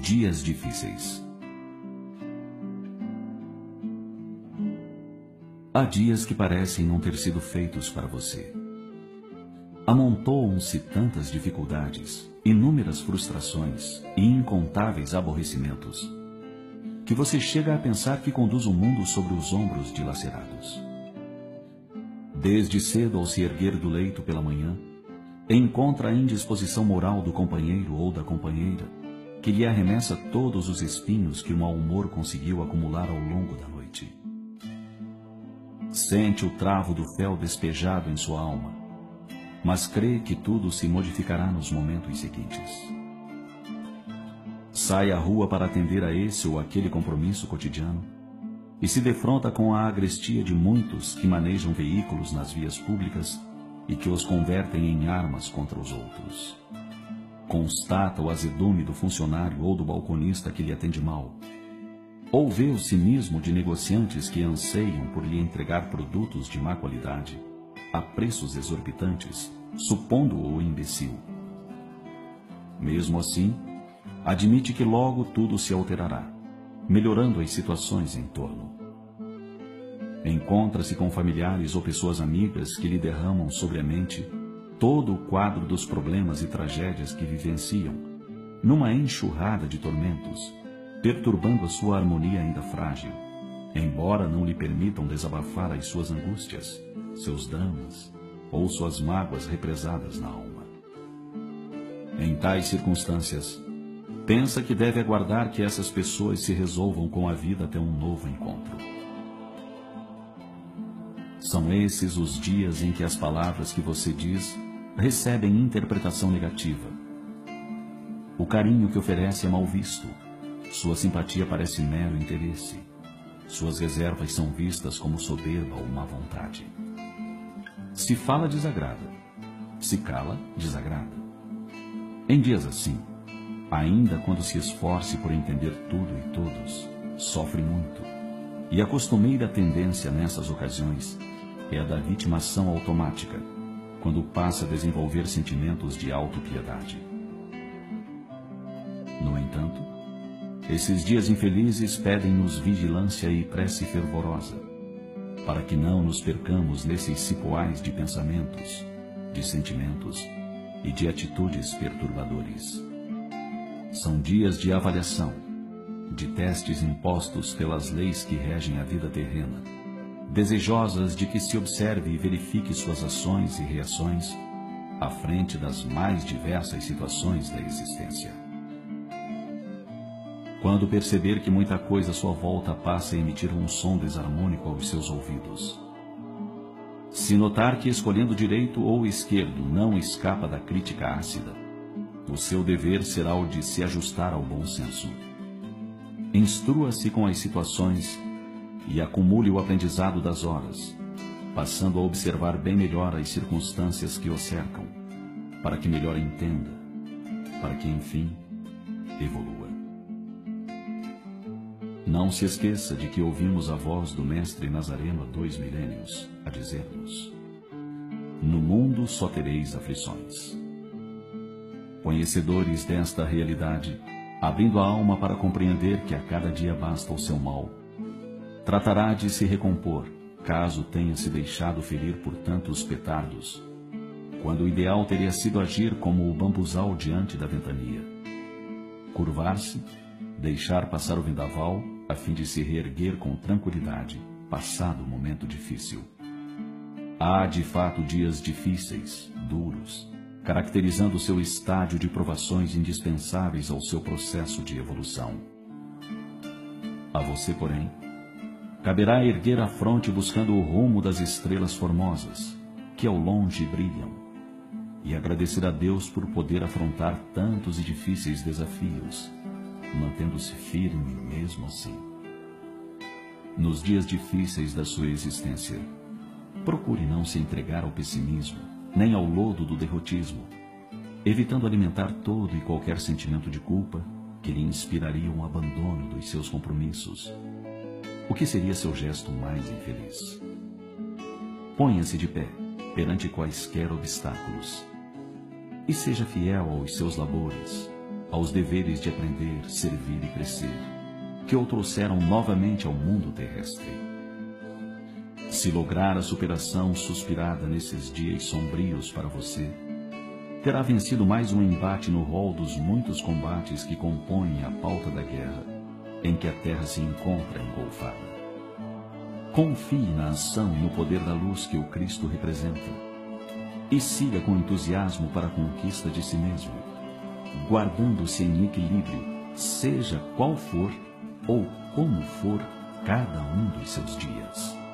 Dias difíceis. Há dias que parecem não ter sido feitos para você. Amontoam-se tantas dificuldades, inúmeras frustrações e incontáveis aborrecimentos, que você chega a pensar que conduz o mundo sobre os ombros dilacerados. Desde cedo ao se erguer do leito pela manhã, encontra a indisposição moral do companheiro ou da companheira, que lhe arremessa todos os espinhos que o mau humor conseguiu acumular ao longo da noite. Sente o travo do fel despejado em sua alma, mas crê que tudo se modificará nos momentos seguintes. Sai à rua para atender a esse ou aquele compromisso cotidiano e se defronta com a agrestia de muitos que manejam veículos nas vias públicas e que os convertem em armas contra os outros. Constata o azedume do funcionário ou do balconista que lhe atende mal. Ou vê o cinismo de negociantes que anseiam por lhe entregar produtos de má qualidade, a preços exorbitantes, supondo-o imbecil. Mesmo assim, admite que logo tudo se alterará, melhorando as situações em torno. Encontra-se com familiares ou pessoas amigas que lhe derramam sobre a mente todo o quadro dos problemas e tragédias que vivenciam, numa enxurrada de tormentos, perturbando a sua harmonia ainda frágil, embora não lhe permitam desabafar as suas angústias, seus dramas ou suas mágoas represadas na alma. Em tais circunstâncias, pensa que deve aguardar que essas pessoas se resolvam com a vida até um novo encontro. São esses os dias em que as palavras que você diz recebem interpretação negativa. O carinho que oferece é mal visto. Sua simpatia parece mero interesse. Suas reservas são vistas como soberba ou má vontade. Se fala, desagrada. Se cala, desagrada. Em dias assim, ainda quando se esforce por entender tudo e todos, sofre muito. E a costumeira tendência nessas ocasiões é a da vitimação automática, quando passa a desenvolver sentimentos de autopiedade. No entanto, esses dias infelizes pedem-nos vigilância e prece fervorosa, para que não nos percamos nesses cipoais de pensamentos, de sentimentos e de atitudes perturbadores. São dias de avaliação, de testes impostos pelas leis que regem a vida terrena desejosas de que se observe e verifique suas ações e reações à frente das mais diversas situações da existência. Quando perceber que muita coisa à sua volta passa a emitir um som desarmônico aos seus ouvidos. Se notar que escolhendo direito ou esquerdo não escapa da crítica ácida, o seu dever será o de se ajustar ao bom senso. Instrua-se com as situações e acumule o aprendizado das horas, passando a observar bem melhor as circunstâncias que o cercam, para que melhor entenda, para que, enfim, evolua. Não se esqueça de que ouvimos a voz do Mestre Nazareno há dois milênios, a dizer-nos: No mundo só tereis aflições. Conhecedores desta realidade, abrindo a alma para compreender que a cada dia basta o seu mal, Tratará de se recompor, caso tenha se deixado ferir por tantos petardos, quando o ideal teria sido agir como o bambuzal diante da ventania. Curvar-se, deixar passar o vendaval, a fim de se reerguer com tranquilidade, passado o momento difícil. Há, de fato, dias difíceis, duros, caracterizando seu estádio de provações indispensáveis ao seu processo de evolução. A você, porém, caberá erguer a fronte buscando o rumo das estrelas formosas, que ao longe brilham, e agradecer a Deus por poder afrontar tantos e difíceis desafios, mantendo-se firme mesmo assim. Nos dias difíceis da sua existência, procure não se entregar ao pessimismo, nem ao lodo do derrotismo, evitando alimentar todo e qualquer sentimento de culpa que lhe inspiraria um abandono dos seus compromissos o que seria seu gesto mais infeliz? Ponha-se de pé perante quaisquer obstáculos e seja fiel aos seus labores, aos deveres de aprender, servir e crescer, que o trouxeram novamente ao mundo terrestre. Se lograr a superação suspirada nesses dias sombrios para você, terá vencido mais um embate no rol dos muitos combates que compõem a pauta da guerra, em que a terra se encontra engolfada. Confie na ação e no poder da luz que o Cristo representa e siga com entusiasmo para a conquista de si mesmo, guardando-se em equilíbrio, seja qual for ou como for cada um dos seus dias.